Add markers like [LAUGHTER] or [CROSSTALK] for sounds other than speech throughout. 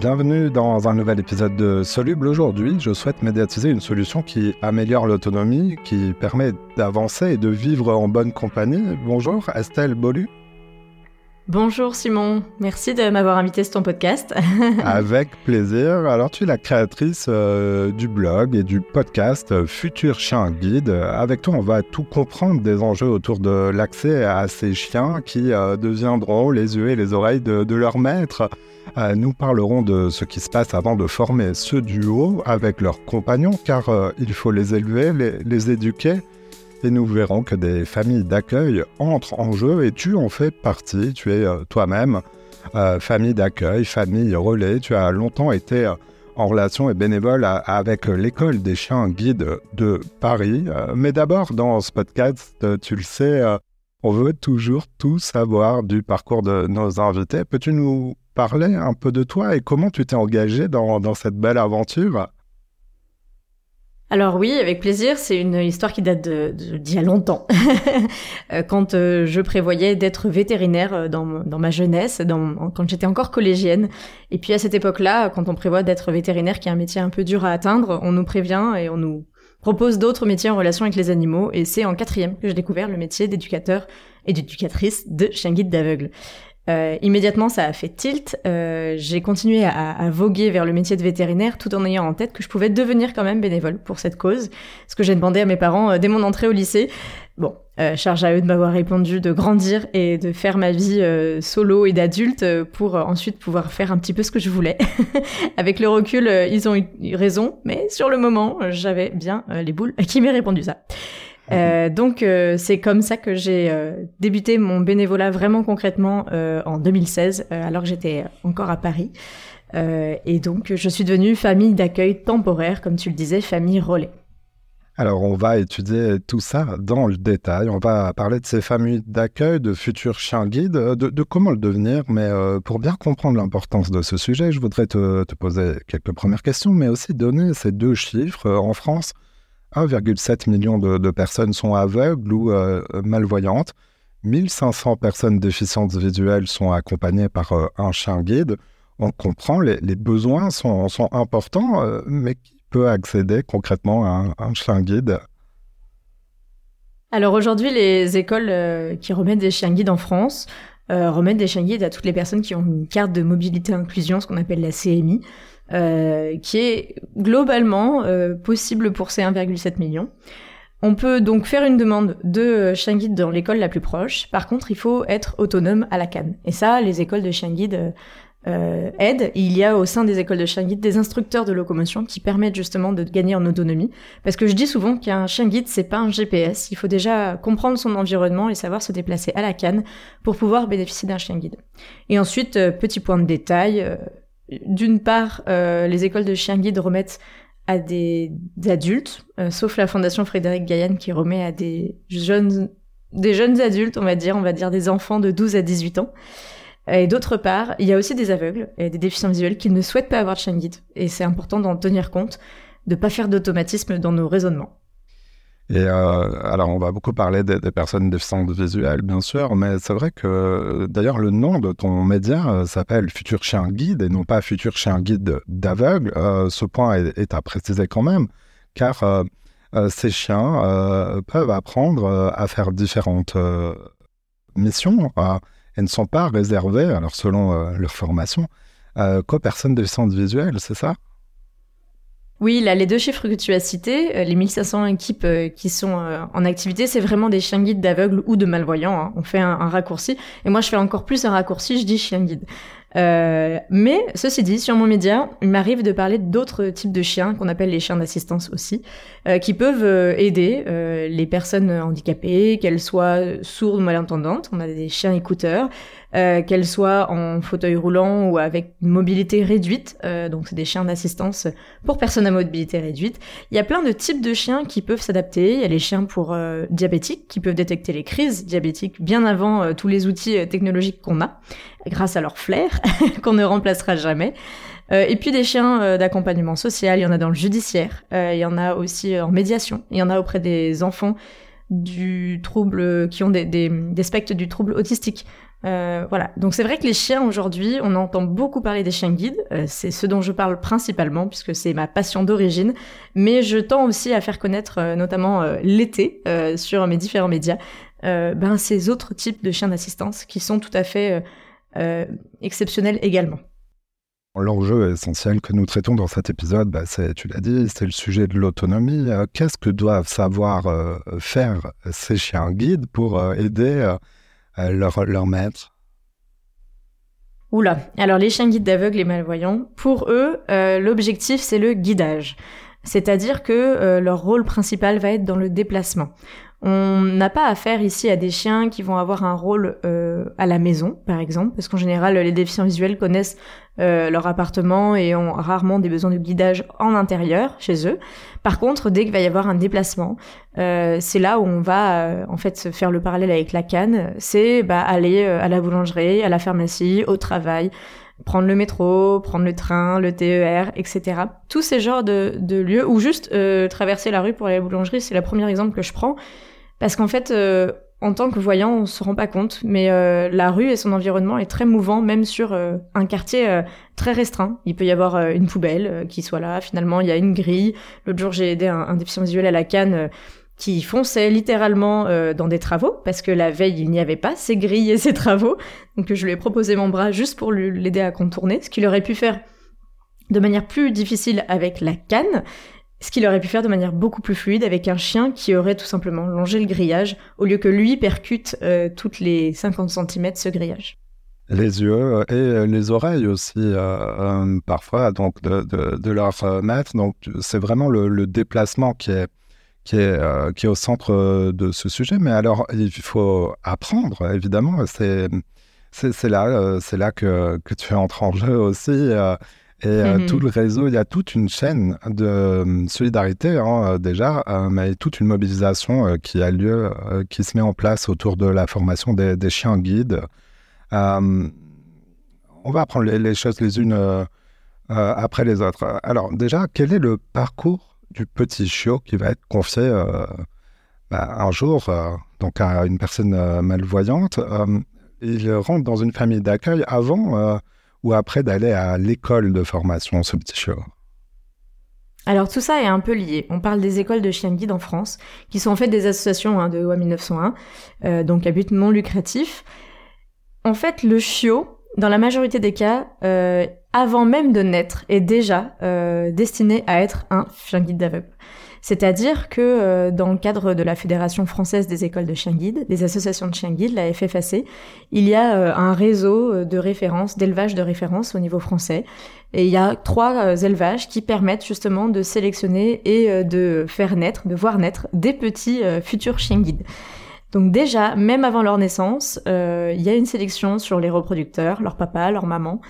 Bienvenue dans un nouvel épisode de Soluble. Aujourd'hui, je souhaite médiatiser une solution qui améliore l'autonomie, qui permet d'avancer et de vivre en bonne compagnie. Bonjour, Estelle Bolu. Bonjour Simon, merci de m'avoir invité sur ton podcast. [LAUGHS] Avec plaisir. Alors tu es la créatrice euh, du blog et du podcast euh, Futur Chien Guide. Avec toi, on va tout comprendre des enjeux autour de l'accès à ces chiens qui euh, deviendront les yeux et les oreilles de, de leur maître. nous parlerons de ce qui se passe avant de former ce duo avec leurs compagnons car il faut les élever, les, les éduquer et nous verrons que des familles d'accueil entrent en jeu et tu en fais partie. Tu es euh, toi-même euh, famille d'accueil, famille relais. Tu as longtemps été euh, en relation et bénévole avec l'école des chiens guides de Paris. mais d'abord, dans ce podcast, tu le sais, on veut toujours tout savoir du parcours de nos invités. Peux-tu nous parler un peu de toi et comment tu t'es engagé dans, dans cette belle aventure? Alors oui, avec plaisir. C'est une histoire qui date d'il y a longtemps, [LAUGHS] euh, quand euh, je prévoyais d'être vétérinaire euh, dans, ma jeunesse, quand j'étais encore collégienne. Et puis à cette époque-là, quand on prévoit d'être vétérinaire, qui est un métier un peu dur à atteindre, on nous prévient et on nous propose d'autres métiers en relation avec les animaux. Et c'est en quatrième que j'ai découvert le métier d'éducateur et d'éducatrice de chien guide d'aveugle. Euh, immédiatement, ça a fait tilt. Euh, j'ai continué à, à, voguer vers le métier de vétérinaire tout en ayant en tête que je pouvais devenir quand même bénévole pour cette cause. Ce que j'ai demandé à mes parents euh, dès mon entrée au lycée. Bon, euh, charge à eux de m'avoir répondu de grandir et de faire ma vie euh, solo et d'adulte pour ensuite pouvoir faire un petit peu ce que je voulais. [LAUGHS] Avec le recul, ils ont eu raison, mais sur le moment, j'avais bien les boules qui m'aient répondu ça. Euh, donc euh, c'est comme ça que j'ai euh, débuté mon bénévolat vraiment concrètement en 2016, alors que j'étais encore à Paris. et donc je suis devenue famille d'accueil temporaire, comme tu le disais, famille relais. Alors on va étudier tout ça dans le détail. On va parler de ces familles d'accueil, de futurs chiens guides, de, comment le devenir. Mais pour bien comprendre l'importance de ce sujet, je voudrais te, te, poser quelques premières questions, mais aussi donner ces deux chiffres. En France, 1,7 million de, personnes sont aveugles ou euh, malvoyantes. 1500 personnes déficientes visuelles sont accompagnées par euh, un chien guide. On comprend, les, les besoins sont, importants, euh, mais qui peut accéder concrètement à un, chien guide? Alors aujourd'hui, les écoles qui remettent des chiens guides en France remettent des chiens guides à toutes les personnes qui ont une carte de mobilité inclusion, ce qu'on appelle la CMI. Euh, qui est globalement euh, possible pour ces 1,7 million. On peut donc faire une demande de chien guide dans l'école la plus proche. Par contre, il faut être autonome à la canne. Et ça, les écoles de chien guide euh, aident. Il y a au sein des écoles de chien guide des instructeurs de locomotion qui permettent justement de gagner en autonomie. Parce que je dis souvent qu'un chien guide, c'est pas un GPS. Il faut déjà comprendre son environnement et savoir se déplacer à la canne pour pouvoir bénéficier d'un chien guide. Et ensuite, petit point de détail, d'une part, euh, les écoles de chiens guides remettent à des, adultes, euh, sauf la Fondation Frédéric Gaillan qui remet à des jeunes, des jeunes adultes, on va dire, on va dire des enfants de 12 à 18 ans. Et d'autre part, il y a aussi des aveugles et des déficients visuels qui ne souhaitent pas avoir de chien guide. Et c'est important d'en tenir compte, de pas faire d'automatisme dans nos raisonnements. Et euh, alors, on va beaucoup parler des, personnes déficientes visuelles, bien sûr, mais c'est vrai que d'ailleurs, le nom de ton média euh, s'appelle Futur Chien Guide et non pas Futur Chien Guide d'aveugle. Euh, ce point est, à préciser quand même, car ces chiens peuvent apprendre à faire différentes missions et ne sont pas réservés, alors selon leur formation, qu'aux personnes déficientes visuelles, c'est ça? Oui, là, les deux chiffres que tu as cités, euh, les 1500 équipes euh, qui sont euh, en activité, c'est vraiment des chiens guides d'aveugles ou de malvoyants. Hein. On fait un, raccourci. Et moi, je fais encore plus un raccourci, je dis chien guide. mais ceci dit, sur mon média, il m'arrive de parler d'autres types de chiens qu'on appelle les chiens d'assistance aussi, qui peuvent aider les personnes handicapées, qu'elles soient sourdes ou malentendantes. On a des chiens écouteurs, euh, qu'elles soient en fauteuil roulant ou avec mobilité réduite. Euh, donc c'est des chiens d'assistance pour personnes à mobilité réduite. Il y a plein de types de chiens qui peuvent s'adapter. Il y a les chiens pour euh, diabétiques qui peuvent détecter les crises diabétiques bien avant tous les outils technologiques qu'on a, grâce à leur flair [LAUGHS] qu'on ne remplacera jamais. et puis des chiens d'accompagnement social, il y en a dans le judiciaire, il y en a aussi en médiation, il y en a auprès des enfants du trouble qui ont des, des, des spectres du trouble autistique. Euh, voilà. Donc c'est vrai que les chiens aujourd'hui, on entend beaucoup parler des chiens guides. Euh, c'est ce dont je parle principalement puisque c'est ma passion d'origine. Mais je tends aussi à faire connaître, euh, notamment l'été, sur mes différents médias, ben ces autres types de chiens d'assistance qui sont tout à fait exceptionnels également. L'enjeu essentiel que nous traitons dans cet épisode, c'est, tu l'as dit, c'est le sujet de l'autonomie. Qu'est-ce que doivent savoir faire ces chiens guides pour aider leur, leur maître Oula, alors les chiens guides d'aveugles et malvoyants, pour eux, euh, l'objectif c'est le guidage. C'est-à-dire que euh, leur rôle principal va être dans le déplacement. On n'a pas affaire ici à des chiens qui vont avoir un rôle euh, à la maison, par exemple, parce qu'en général, les déficients visuels connaissent euh, leur appartement et ont rarement des besoins de guidage en intérieur chez eux. Par contre, dès qu'il va y avoir un déplacement, euh, c'est là où on va en fait faire le parallèle avec la canne. C'est bah, aller à la boulangerie, à la pharmacie, au travail, prendre le métro, prendre le train, le TER, etc. Tous ces genres de, de lieux, ou juste traverser la rue pour aller à la boulangerie, c'est le premier exemple que je prends. Parce qu'en fait, euh, en tant que voyant, on se rend pas compte, mais euh, la rue et son environnement est très mouvant, même sur euh, un quartier très restreint. Il peut y avoir une poubelle qui soit là. Finalement, il y a une grille. L'autre jour, j'ai aidé un, un, déficient visuel à la canne qui fonçait littéralement dans des travaux parce que la veille il n'y avait pas ces grilles et [LAUGHS] ces travaux. Donc je lui ai proposé mon bras juste pour l'aider à contourner, ce qu'il aurait pu faire de manière plus difficile avec la canne ce qu'il aurait pu faire de manière beaucoup plus fluide avec un chien qui aurait tout simplement longé le grillage au lieu que lui percute euh, toutes les 50 cm ce grillage. Les yeux et euh, les oreilles aussi, euh, parfois, donc de, leur maître. Donc, c'est vraiment le, déplacement qui est, qui, est, qui est au centre de ce sujet. Mais alors, il faut apprendre, évidemment. C'est, là, là que, que tu entres en jeu aussi. Et euh, mmh tout le réseau, il y a toute une chaîne de euh, solidarité hein, euh, déjà, mais toute une mobilisation qui a lieu, qui se met en place autour de la formation des, chiens guides. on va apprendre les, choses les unes après les autres. Alors déjà, quel est le parcours du petit chiot qui va être confié bah, un jour donc à une personne malvoyante? Il rentre dans une famille d'accueil avant ou après d'aller à l'école de formation, ce petit chiot alors tout ça est un peu lié. On parle des écoles de chiens guides en France, qui sont en fait des associations hein, de loi 1901, euh, donc à but non lucratif. En fait, le chiot, dans la majorité des cas, euh, avant même de naître, est déjà euh, destiné à être un chien guide d'aveugle. C'est-à-dire que euh, dans le cadre de la Fédération française des écoles de chiens guides, des associations de chiens guides, la FFAC, il y a euh, un réseau euh, de référence, d'élevage de référence au niveau français. Et il y a trois élevages qui permettent justement de sélectionner et de faire naître, de voir naître des petits futurs chiens guides. Donc déjà, même avant leur naissance, il y a une sélection sur les reproducteurs, leur papa, leur maman,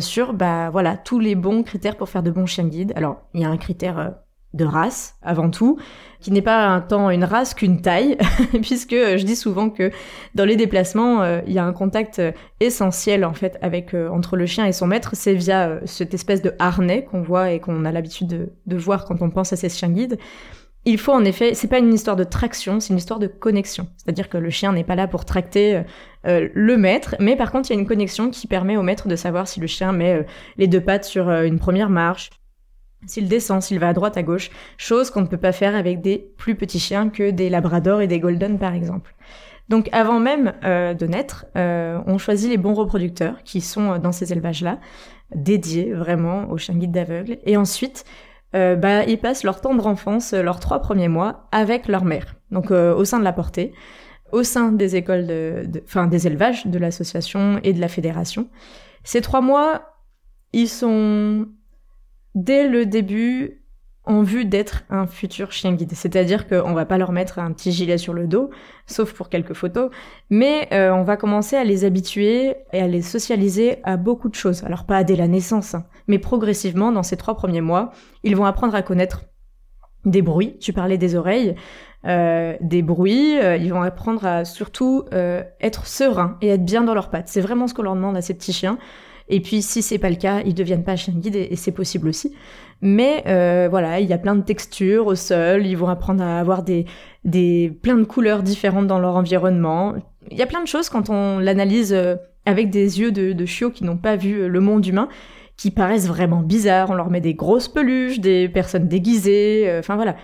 sur bah voilà tous les bons critères pour faire de bons chiens guides. Alors il y a un critère de race avant tout, qui n'est pas temps une race qu'une taille, [LAUGHS] puisque euh, je dis souvent que dans les déplacements, euh, il y a un contact euh, essentiel en fait avec entre le chien et son maître, c'est via cette espèce de harnais qu'on voit et qu'on a l'habitude de, de, voir quand on pense à ces chiens guides. Il faut en effet, c'est pas une histoire de traction, c'est une histoire de connexion. C'est-à-dire que le chien n'est pas là pour tracter le maître, mais par contre il y a une connexion qui permet au maître de savoir si le chien met les deux pattes sur une première marche, s'il descend, s'il va à droite, à gauche, chose qu'on ne peut pas faire avec des plus petits chiens que des labradors et des golden par exemple. Donc avant même euh, de naître, euh, on choisit les bons reproducteurs qui sont euh, dans ces élevages-là, dédiés vraiment aux chiens guides d'aveugles. Et ensuite, bah, ils passent leur tendre enfance, leurs trois premiers mois, avec leur mère. Donc au sein de la portée, au sein des écoles de, enfin des élevages de l'association et de la fédération. Ces trois mois, ils sont dès le début en vue d'être un futur chien guide. C'est-à-dire qu'on va pas leur mettre un petit gilet sur le dos, sauf pour quelques photos, mais euh, on va commencer à les habituer et à les socialiser à beaucoup de choses. Alors pas dès la naissance, hein, mais progressivement, dans ces trois premiers mois, ils vont apprendre à connaître des bruits. Tu parlais des oreilles. Euh, des bruits, euh, ils vont apprendre à surtout être sereins et être bien dans leurs pattes. C'est vraiment ce qu'on leur demande à ces petits chiens. Et puis si c'est pas le cas, ils deviennent pas chiens guides et, c'est possible aussi. Mais euh, voilà, il y a plein de textures au sol, ils vont apprendre à avoir des, des plein de couleurs différentes dans leur environnement. il y a plein de choses quand on l'analyse avec des yeux de, chiots qui n'ont pas vu le monde humain qui paraissent vraiment bizarres. On leur met des grosses peluches, des personnes déguisées, enfin voilà.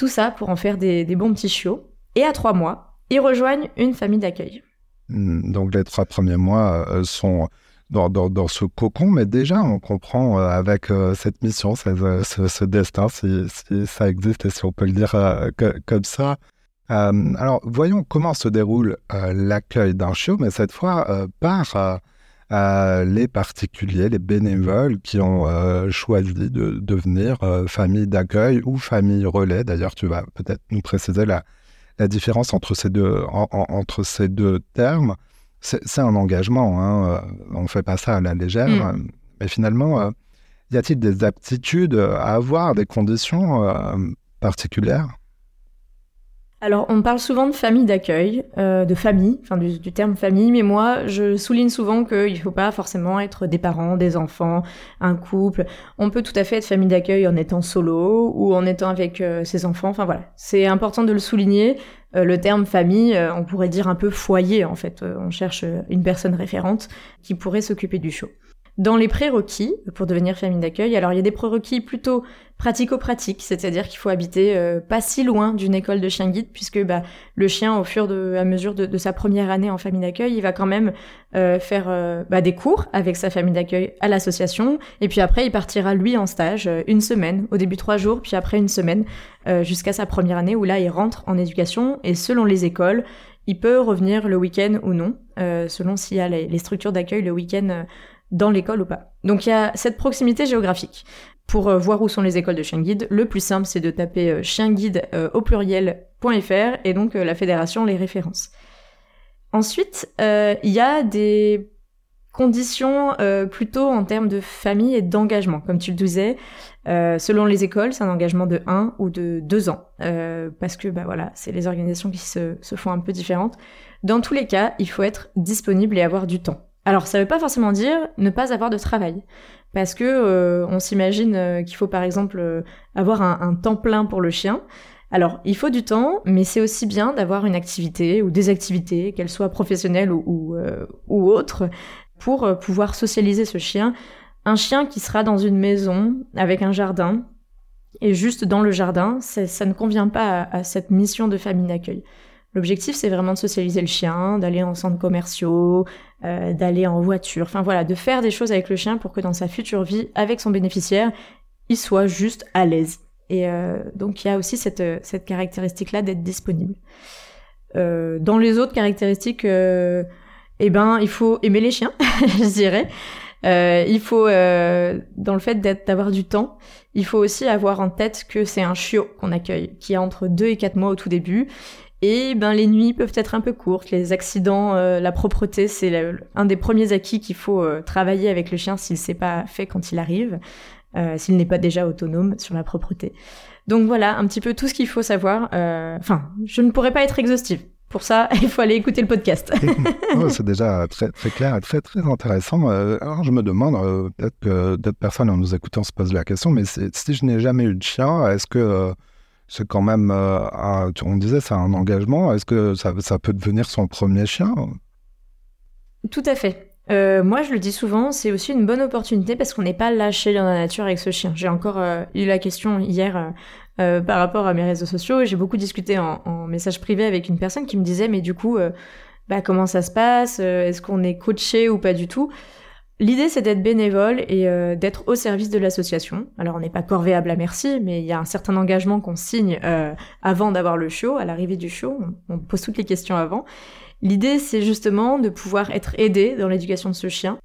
Tout ça pour en faire des, bons petits chiots. Et à trois mois, ils rejoignent une famille d'accueil. Hmm, donc les trois premiers mois euh, sont dans, ce cocon, mais déjà on comprend euh, avec euh, cette mission, ce, ce, destin, si, ça existe et si on peut le dire comme ça. alors voyons comment se déroule l'accueil d'un chiot, mais cette fois par les particuliers, les bénévoles qui ont choisi de devenir famille d'accueil ou famille relais. D'ailleurs, tu vas peut-être nous préciser la, la différence entre ces deux, entre ces deux termes, c'est un engagement. Hein. Euh, on ne fait pas ça à la légère. Mm. Mais finalement, euh, y a-t-il des aptitudes à avoir, des conditions euh, particulières? Alors, on parle souvent de famille d'accueil, euh, de famille, enfin du, terme famille, mais moi, je souligne souvent qu'il ne faut pas forcément être des parents, des enfants, un couple. On peut tout à fait être famille d'accueil en étant solo ou en étant avec euh, ses enfants. Enfin voilà, c'est important de le souligner. Euh, le terme famille, on pourrait dire un peu foyer en fait. on cherche une personne référente qui pourrait s'occuper du show. Dans les prérequis pour devenir famille d'accueil, alors il y a des prérequis plutôt pratico-pratiques, c'est-à-dire qu'il faut habiter euh, pas si loin d'une école de chien guide, puisque bah, le chien, au fur et à mesure de, sa première année en famille d'accueil, il va quand même euh, faire euh, bah, des cours avec sa famille d'accueil à l'association, et puis après il partira lui en stage une semaine, au début trois jours, puis après une semaine, jusqu'à sa première année où là il rentre en éducation, et selon les écoles, il peut revenir le week-end ou non, selon s'il y a les structures d'accueil le week-end dans l'école ou pas. Donc il y a cette proximité géographique. Pour euh, voir où sont les écoles de chien guide, le plus simple c'est de taper euh, euh, au pluriel.fr et donc la fédération les références. Ensuite, il y a des conditions plutôt en termes de famille et d'engagement. Comme tu le disais, selon les écoles, c'est un engagement de 1 ou de 2 ans. parce que bah voilà, c'est les organisations qui se font un peu différentes. Dans tous les cas, il faut être disponible et avoir du temps. Alors ça ne veut pas forcément dire ne pas avoir de travail, parce que euh, on s'imagine euh, qu'il faut par exemple euh, avoir un, temps plein pour le chien. Alors il faut du temps, mais c'est aussi bien d'avoir une activité ou des activités, qu'elles soient professionnelles ou, ou, autres, pour pouvoir socialiser ce chien. Un chien qui sera dans une maison avec un jardin, et juste dans le jardin, ça, ne convient pas à cette mission de famille d'accueil. L'objectif, c'est vraiment de socialiser le chien, d'aller en centre commerciaux, euh, d'aller en voiture, enfin voilà, de faire des choses avec le chien pour que dans sa future vie, avec son bénéficiaire, il soit juste à l'aise. Et euh, donc il y a aussi cette, cette caractéristique-là d'être disponible. Euh, dans les autres caractéristiques, eh ben, il faut aimer les chiens, [LAUGHS] je dirais. il faut, dans le fait d'avoir du temps, il faut aussi avoir en tête que c'est un chiot qu'on accueille, qui a entre 2 et 4 mois au tout début, et ben les nuits peuvent être un peu courtes, les accidents, euh, la propreté, c'est un des premiers acquis qu'il faut euh, travailler avec le chien s'il ne s'est pas fait quand il arrive, euh, s'il n'est pas déjà autonome sur la propreté. Donc voilà, un petit peu tout ce qu'il faut savoir. Enfin, je ne pourrais pas être exhaustive. Pour ça, [LAUGHS] il faut aller écouter le podcast. [LAUGHS] c'est déjà très, très clair et très, très intéressant. alors, je me demande, peut-être que d'autres personnes en nous écoutant se posent la question, mais si je n'ai jamais eu de chien, est-ce que c'est quand même, euh, on disait, c'est un engagement. Est-ce que ça, peut devenir son premier chien? Tout à fait. Euh, moi, je le dis souvent, c'est aussi une bonne opportunité parce qu'on n'est pas lâché dans la nature avec ce chien. J'ai encore euh, eu la question hier par rapport à mes réseaux sociaux. J'ai beaucoup discuté en, en, message privé avec une personne qui me disait, mais du coup, bah, comment ça se passe? Est-ce qu'on est coaché ou pas du tout? L'idée, c'est d'être bénévole et euh, d'être au service de l'association. Alors, on n'est pas corvéable à merci, mais il y a un certain engagement qu'on signe euh, avant d'avoir le show, à l'arrivée du show. On, pose toutes les questions avant. L'idée, c'est justement de pouvoir être aidé dans l'éducation de ce chien.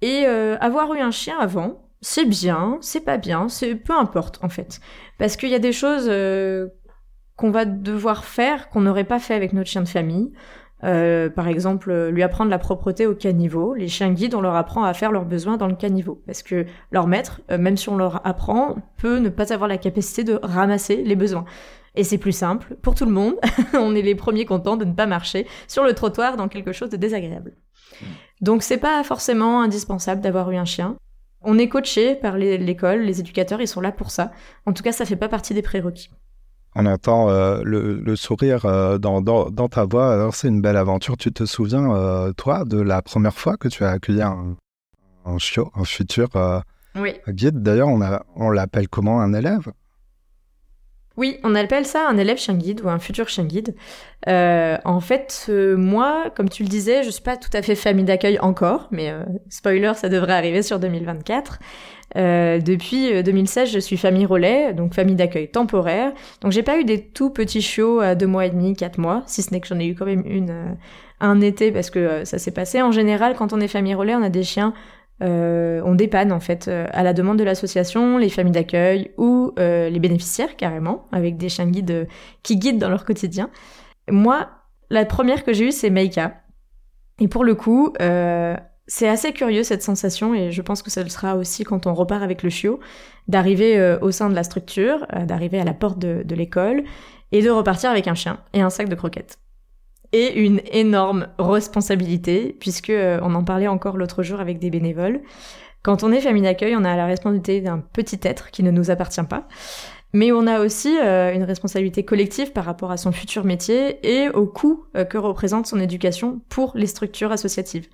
Et euh, avoir eu un chien avant, c'est bien, c'est pas bien, c'est peu importe en fait. Parce qu'il y a des choses qu'on va devoir faire qu'on n'aurait pas fait avec notre chien de famille. Euh, par exemple, euh, lui apprendre la propreté au caniveau. Les chiens guides, on leur apprend à faire leurs besoins dans le caniveau. Parce que leur maître, euh, même si on leur apprend, peut ne pas avoir la capacité de ramasser les besoins. Et c'est plus simple pour tout le monde. [LAUGHS] on est les premiers contents de ne pas marcher sur le trottoir dans quelque chose de désagréable. Donc c'est pas forcément indispensable d'avoir eu un chien. On est coaché par l'école, les éducateurs, ils sont là pour ça. En tout cas, ça fait pas partie des prérequis. On entend le, sourire dans, dans, ta voix. Alors, c'est une belle aventure. Tu te souviens, toi, de la première fois que tu as accueilli un, un chiot, un futur guide? D'ailleurs, on, on l'appelle comment un élève? Oui, on appelle ça un élève chien guide ou un futur chien guide. Euh, en fait, euh, moi, comme tu le disais, je suis pas tout à fait famille d'accueil encore, mais euh, spoiler, ça devrait arriver sur 2024. depuis 2016, je suis famille relais, donc famille d'accueil temporaire. Donc j'ai pas eu des tout petits chiots à deux mois et demi, quatre mois, si ce n'est que j'en ai eu quand même une un été parce que ça s'est passé. En général, quand on est famille relais, on a des chiens euh, on dépanne en fait euh, à la demande de l'association les familles d'accueil ou euh, les bénéficiaires carrément avec des chiens guides qui guident dans leur quotidien. Moi, la première que j'ai eue c'est Meika et pour le coup c'est assez curieux cette sensation et je pense que ça le sera aussi quand on repart avec le chiot d'arriver au sein de la structure, d'arriver à la porte de l'école et de repartir avec un chien et un sac de croquettes et une énorme responsabilité, puisque euh, on en parlait encore l'autre jour avec des bénévoles. Quand on est famille d'accueil, on a la responsabilité d'un petit être qui ne nous appartient pas, mais on a aussi euh, une responsabilité collective par rapport à son futur métier et au coût euh, que représente son éducation pour les structures associatives.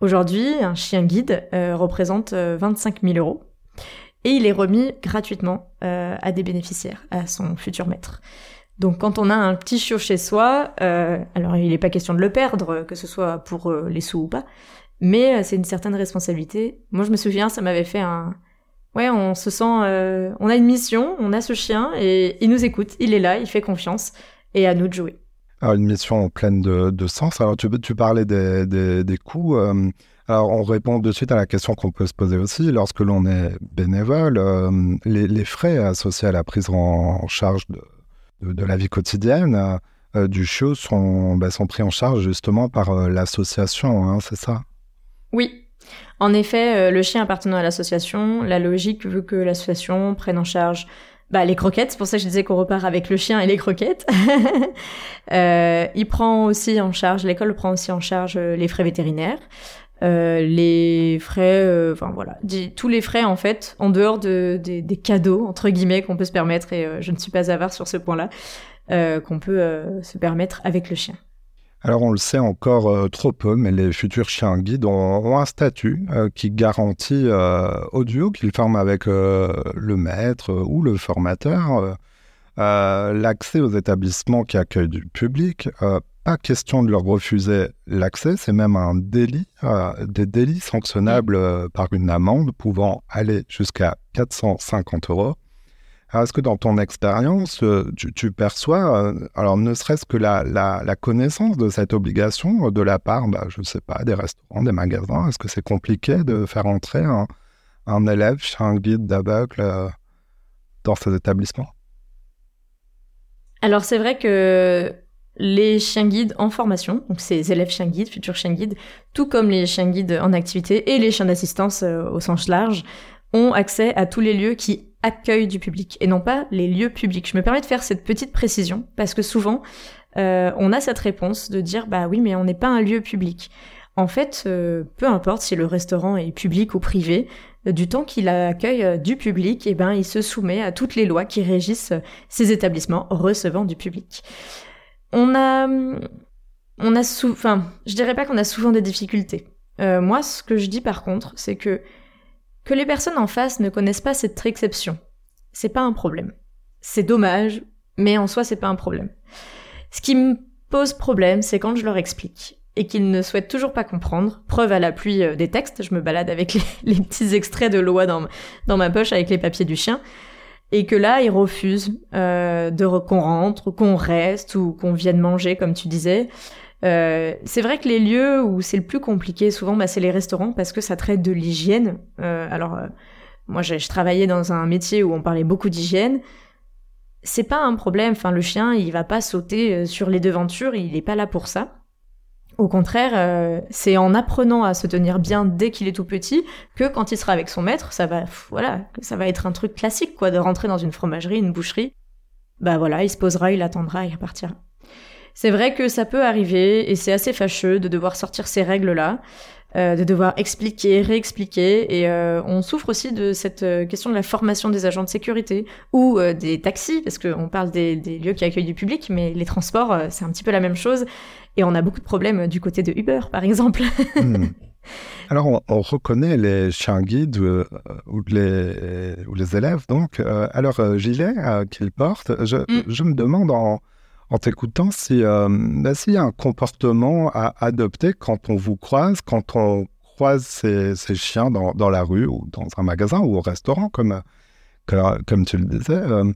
Aujourd'hui, un chien guide représente 25 000 euros et il est remis gratuitement à des bénéficiaires, à son futur maître. Donc quand on a un petit chiot chez soi, euh, alors il n'est pas question de le perdre, que ce soit pour euh, les sous ou pas, mais euh, c'est une certaine responsabilité. Moi je me souviens, ça m'avait fait un... Ouais, on se sent... on a une mission, on a ce chien, et il nous écoute, il est là, il fait confiance, et à nous de jouer. Alors une mission pleine de, sens. Alors tu, parlais des, des, coûts. alors on répond de suite à la question qu'on peut se poser aussi. Lorsque l'on est bénévole, les, frais associés à la prise en charge de de, la vie quotidienne euh, euh, du chiot sont, bah, sont pris en charge justement par euh, l'association, hein, c'est ça? Oui. En effet, le chien appartenant à l'association, la logique veut que l'association prenne en charge bah, les croquettes. C'est pour ça que je disais qu'on repart avec le chien et les croquettes. [LAUGHS] il prend aussi en charge, l'école prend aussi en charge les frais vétérinaires. Les frais, enfin voilà, tous les frais en fait, en dehors de, des cadeaux entre guillemets qu'on peut se permettre, et je ne suis pas avare sur ce point-là, qu'on peut se permettre avec le chien. Alors on le sait encore trop peu, mais les futurs chiens guides ont, un statut qui garantit au duo qu'ils forment avec le maître ou le formateur l'accès aux établissements qui accueillent du public pas question de leur refuser l'accès, c'est même un délit, euh, des délits sanctionnables euh, par une amende pouvant aller jusqu'à 450 euros. est-ce que dans ton expérience, euh, tu, perçois, alors ne serait-ce que la, la, connaissance de cette obligation de la part, bah, je ne sais pas, des restaurants, des magasins, est-ce que c'est compliqué de faire entrer un, un élève chez un guide d'aveugle dans ces établissements? Alors c'est vrai que les chiens guides en formation, donc ces élèves chiens guides, futurs chiens guides, tout comme les chiens guides en activité et les chiens d'assistance euh, au sens large, ont accès à tous les lieux qui accueillent du public et non pas les lieux publics. Je me permets de faire cette petite précision parce que souvent euh, on a cette réponse de dire bah oui mais on n'est pas un lieu public. En fait, euh, peu importe si le restaurant est public ou privé, du temps qu'il accueille du public, eh ben il se soumet à toutes les lois qui régissent ces établissements recevant du public on a, on a enfin, je dirais pas qu'on a souvent des difficultés. Euh, moi, ce que je dis par contre, c'est que que les personnes en face ne connaissent pas cette exception, c'est pas un problème. C'est dommage, mais en soi, c'est pas un problème. Ce qui me pose problème, c'est quand je leur explique et qu'ils ne souhaitent toujours pas comprendre. Preuve à la pluie euh, des textes, je me balade avec [LAUGHS] les, petits extraits de loi dans ma poche avec les papiers du chien et que là, ils refusent euh, de qu'on rentre, qu'on reste ou qu'on vienne manger, comme tu disais. Euh, c'est vrai que les lieux où c'est le plus compliqué, souvent, bah, c'est les restaurants parce que ça traite de l'hygiène. Euh, alors, euh, moi, je, je, travaillais dans un métier où on parlait beaucoup d'hygiène. C'est pas un problème. Enfin, le chien, il va pas sauter euh, sur les devantures. Il est pas là pour ça. Au contraire, euh, c'est en apprenant à se tenir bien dès qu'il est tout petit que quand il sera avec son maître, ça va, voilà, ça va être un truc classique, quoi, de rentrer dans une fromagerie, une boucherie. Bah voilà, il se posera, il attendra, il repartira. C'est vrai que ça peut arriver et c'est assez fâcheux de devoir sortir ces règles-là. Euh, de devoir expliquer, réexpliquer. Et euh, on souffre aussi de cette euh, question de la formation des agents de sécurité ou des taxis, parce qu'on parle des, lieux qui accueillent du public, mais les transports, c'est un petit peu la même chose. Et on a beaucoup de problèmes du côté de Uber, par exemple. [LAUGHS] Hmm. Alors, on, reconnaît les chiens guides ou, les, ou les élèves, donc, à leur gilet qu'ils portent. Je, hmm. je, me demande en, en t'écoutant euh, bah, s'il y a un comportement à adopter quand on vous croise, quand on croise ces, chiens dans, la rue ou dans un magasin ou au restaurant, comme, comme, tu le disais. Euh,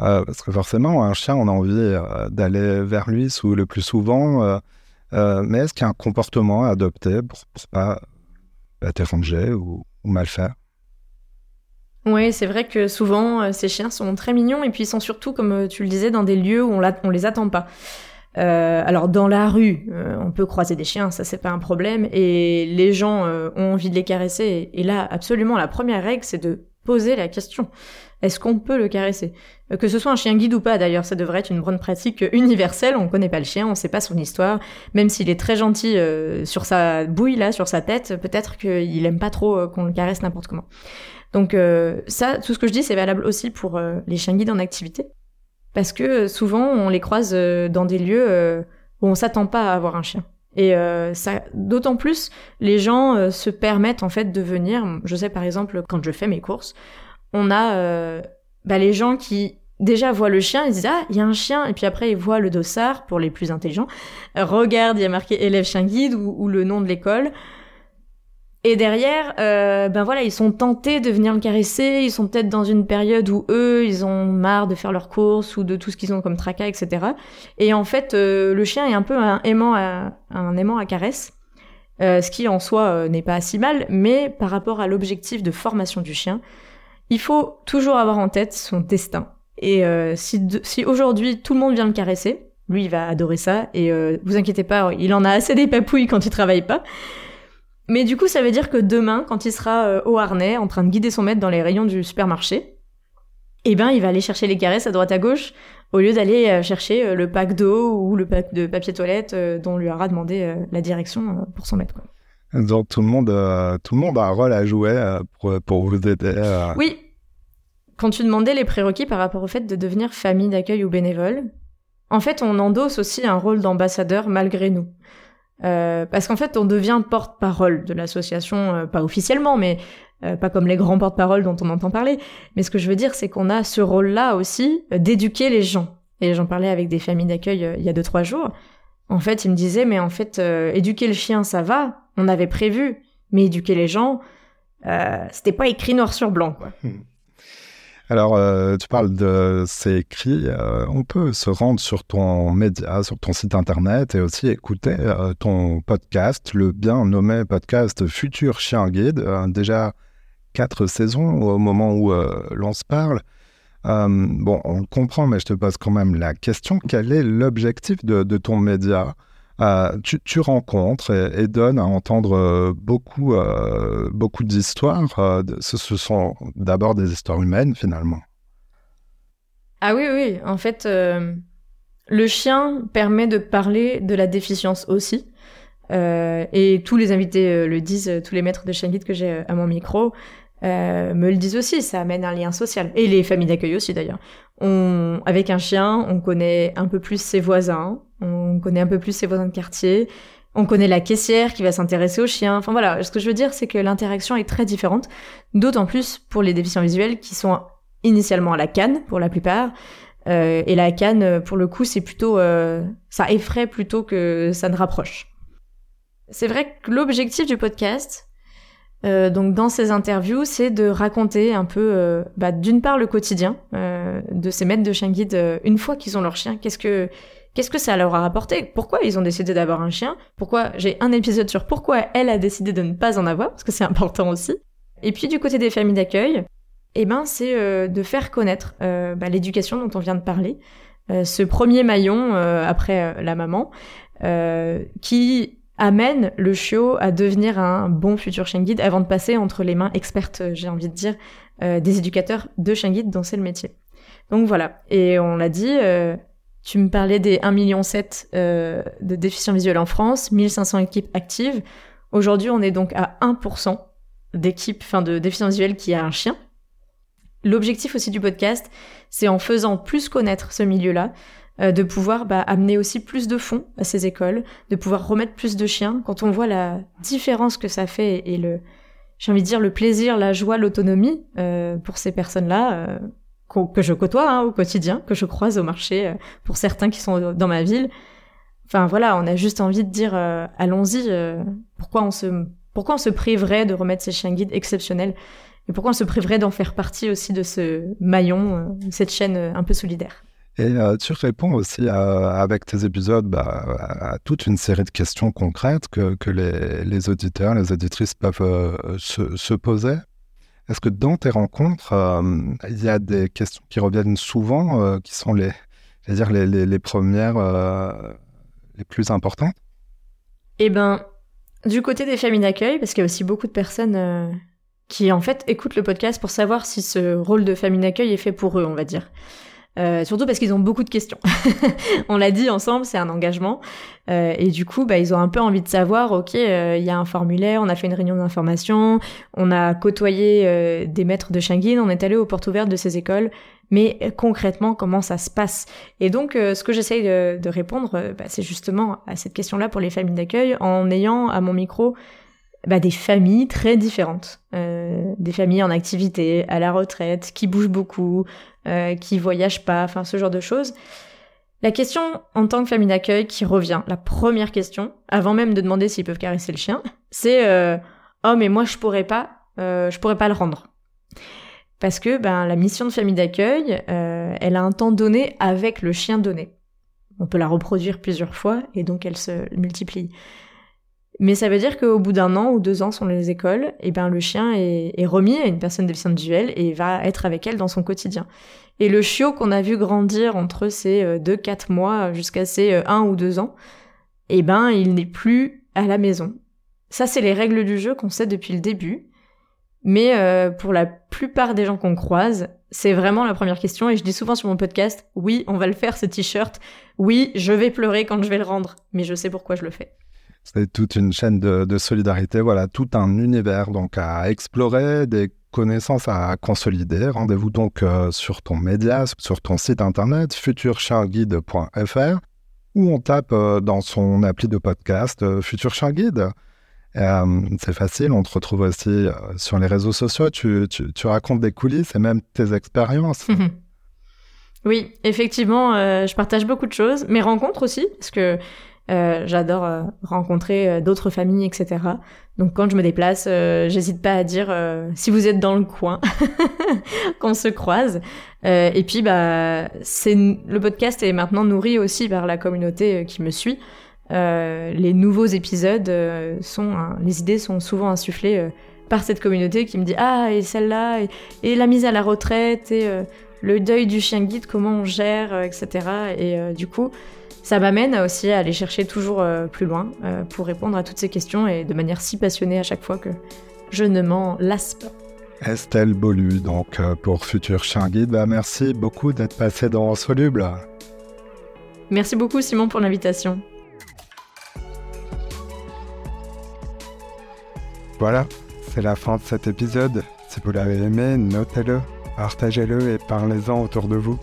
euh, parce que forcément, un chien, on a envie d'aller vers lui sous, le plus souvent. mais est-ce qu'il y a un comportement à adopter pour ne pas déranger ou mal faire? Oui, c'est vrai que souvent euh, ces chiens sont très mignons et puis ils sont surtout, comme euh, tu le disais, dans des lieux où on, les attend pas. Euh, alors dans la rue, on peut croiser des chiens, ça c'est pas un problème, et les gens ont envie de les caresser. Et, là, absolument, la première règle, c'est de poser la question. Est-ce qu'on peut le caresser? Que ce soit un chien guide ou pas, d'ailleurs, ça devrait être une bonne pratique universelle. On connaît pas le chien, on sait pas son histoire. Même s'il est très gentil sur sa bouille là, sur sa tête, peut-être qu'il aime pas trop qu'on le caresse n'importe comment. Donc euh, ça, tout ce que je dis, c'est valable aussi pour euh, les chiens guides en activité. Parce que euh, souvent, on les croise dans des lieux où on s'attend pas à avoir un chien. Et ça, d'autant plus, les gens se permettent en fait de venir. Je sais par exemple quand je fais mes courses, on a bah, les gens qui déjà voient le chien, ils disent ah il y a un chien, et puis après ils voient le dossard pour les plus intelligents. regarde, il y a marqué élève chien guide ou le nom de l'école. Et derrière, euh, ben voilà, ils sont tentés de venir le caresser. Ils sont peut-être dans une période où eux, ils ont marre de faire leurs courses ou de tout ce qu'ils ont comme tracas, etc. Et en fait, euh, le chien est un peu un aimant à, un aimant à caresse, euh, ce qui en soi n'est pas si mal, mais par rapport à l'objectif de formation du chien, il faut toujours avoir en tête son destin. Et si, si aujourd'hui tout le monde vient le caresser, lui il va adorer ça. Et vous inquiétez pas, il en a assez des papouilles quand il travaille pas. Mais du coup, ça veut dire que demain, quand il sera euh, au harnais, en train de guider son maître dans les rayons du supermarché, eh ben, il va aller chercher les caresses à droite à gauche, au lieu d'aller euh, chercher euh, le pack d'eau ou le pack de papier toilette dont on lui aura demandé la direction pour son maître. Quoi. Donc tout le monde, tout le monde a un rôle à jouer pour, pour vous aider. Oui. Quand tu demandais les prérequis par rapport au fait de devenir famille d'accueil ou bénévole, en fait, on endosse aussi un rôle d'ambassadeur malgré nous. Euh, parce qu'en fait, on devient porte-parole de l'association, euh, pas officiellement, mais euh, pas comme les grands porte-parole dont on entend parler. Mais ce que je veux dire, c'est qu'on a ce rôle-là aussi d'éduquer les gens. Et j'en parlais avec des familles d'accueil il y a deux trois jours. En fait, ils me disaient, mais en fait, éduquer le chien, ça va, on avait prévu, mais éduquer les gens, c'était pas écrit noir sur blanc. Quoi. Alors, euh, tu parles de ces écrits. Euh, on peut se rendre sur ton média, sur ton site internet et aussi écouter euh, ton podcast, le bien nommé podcast Futur Chien Guide. déjà quatre saisons au moment où l'on se parle. bon, on comprend, mais je te pose quand même la question quel est l'objectif de, ton média? Euh, tu, rencontres et, donnes à entendre euh, beaucoup, euh, beaucoup d'histoires. Ce, sont d'abord des histoires humaines finalement. Ah oui, oui. En fait, le chien permet de parler de la déficience aussi. et tous les invités le disent, tous les maîtres de chien guide que j'ai à mon micro. me le disent aussi, ça amène un lien social. Et les familles d'accueil aussi d'ailleurs. Avec un chien, on connaît un peu plus ses voisins, on connaît un peu plus ses voisins de quartier, on connaît la caissière qui va s'intéresser aux chiens. Enfin voilà, ce que je veux dire, c'est que l'interaction est très différente, d'autant plus pour les déficients visuels qui sont initialement à la canne pour la plupart. Euh, et la canne, pour le coup, c'est plutôt, euh, ça effraie plutôt que ça ne rapproche. C'est vrai que l'objectif du podcast, euh, donc dans ces interviews, c'est de raconter un peu, bah, d'une part le quotidien de ces maîtres de chien guide une fois qu'ils ont leur chien. Qu'est-ce que Qu'est-ce que ça leur a rapporté? Pourquoi ils ont décidé d'avoir un chien? Pourquoi j'ai un épisode sur pourquoi elle a décidé de ne pas en avoir parce que c'est important aussi. Et puis du côté des familles d'accueil, eh ben c'est euh, de faire connaître euh, bah, l'éducation dont on vient de parler, euh, ce premier maillon après la maman qui amène le chiot à devenir un bon futur chien guide avant de passer entre les mains expertes, j'ai envie de dire, des éducateurs de chien guide dont c'est le métier. Donc voilà. Et on l'a dit, tu me parlais des 1,7 million euh, de déficients visuels en France, 1500 équipes actives. Aujourd'hui, on est donc à 1% d'équipe, enfin de déficients visuels qui a un chien. L'objectif aussi du podcast, c'est en faisant plus connaître ce milieu-là, euh, de pouvoir bah, amener aussi plus de fonds à ces écoles, de pouvoir remettre plus de chiens. Quand on voit la différence que ça fait et le, j'ai envie de dire le plaisir, la joie, l'autonomie euh, pour ces personnes-là euh, que je côtoie hein, au quotidien, que je croise au marché, euh, pour certains qui sont dans ma ville. Enfin voilà, on a juste envie de dire euh, allons-y. pourquoi on se pourquoi on se priverait de remettre ces chiens guides exceptionnels et pourquoi on se priverait d'en faire partie aussi de ce maillon, cette chaîne un peu solidaire. Et euh, tu réponds aussi avec tes épisodes bah, à, toute une série de questions concrètes que, les, auditeurs, les auditrices peuvent euh, se, poser. Est-ce que dans tes rencontres, euh, il y a des questions qui reviennent souvent, qui sont les, les, premières, les plus importantes? Eh ben, du côté des familles d'accueil, parce qu'il y a aussi beaucoup de personnes qui en fait écoutent le podcast pour savoir si ce rôle de famille d'accueil est fait pour eux, on va dire. Euh, surtout parce qu'ils ont beaucoup de questions. [LAUGHS] on l'a dit ensemble, c'est un engagement. Euh, et du coup, bah, ils ont un peu envie de savoir, ok, euh, il y a un formulaire, on a fait une réunion d'information, on a côtoyé euh, des maîtres de Shanghai, on est allé aux portes ouvertes de ces écoles, mais concrètement, comment ça se passe? Et donc, ce que j'essaye de, de, répondre, bah, c'est justement à cette question-là pour les familles d'accueil, en ayant à mon micro bah, des familles très différentes, euh, des familles en activité, à la retraite, qui bougent beaucoup, euh, qui voyagent pas, enfin ce genre de choses. La question en tant que famille d'accueil qui revient, la première question, avant même de demander s'ils peuvent caresser le chien, c'est euh, oh mais moi je pourrais pas, euh, je pourrais pas le rendre. Parce que ben la mission de famille d'accueil, elle a un temps donné avec le chien donné. On peut la reproduire plusieurs fois et donc elle se multiplie. Mais ça veut dire qu'au bout d'un an ou deux ans sur les écoles, et ben le chien est, remis à une personne déficiente visuelle et va être avec elle dans son quotidien. Et le chiot qu'on a vu grandir entre ces euh, deux quatre mois jusqu'à ses euh, un ou deux ans, et eh ben il n'est plus à la maison. Ça c'est les règles du jeu qu'on sait depuis le début. Mais euh, pour la plupart des gens qu'on croise, c'est vraiment la première question. Et je dis souvent sur mon podcast, oui, on va le faire ce t-shirt. Oui, je vais pleurer quand je vais le rendre, mais je sais pourquoi je le fais. C'est toute une chaîne de, solidarité, voilà, tout un univers donc à explorer, des connaissances à consolider. Rendez-vous donc euh, sur ton média, sur ton site internet futurcharguide.fr ou on tape euh, dans son appli de podcast euh, Guide. c'est facile, on te retrouve aussi sur les réseaux sociaux, tu, tu, racontes des coulisses et même tes expériences. Oui, effectivement, je partage beaucoup de choses, mes rencontres aussi, parce que euh, j'adore euh, rencontrer euh, d'autres familles, etc. Donc quand je me déplace, j'hésite pas à dire si vous êtes dans le coin, [LAUGHS] qu'on se croise. et puis bah c'est le podcast est maintenant nourri aussi par la communauté qui me suit. les nouveaux épisodes sont, les idées sont souvent insufflées par cette communauté qui me dit ah et celle-là et, la mise à la retraite et le deuil du chien guide comment on gère etc. Et du coup ça m'amène aussi à aller chercher toujours euh, plus loin euh, pour répondre à toutes ces questions et de manière si passionnée à chaque fois que je ne m'en lasse pas. Estelle Bolu, donc euh, pour Futur Chien Guide, bah, merci beaucoup d'être passé dans Soluble. Merci beaucoup Simon pour l'invitation. Voilà, c'est la fin de cet épisode. Si vous l'avez aimé, notez-le, partagez-le et parlez-en autour de vous.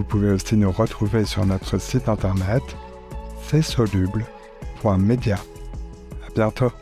Vous pouvez aussi nous retrouver sur notre site internet csoluble.media. À bientôt.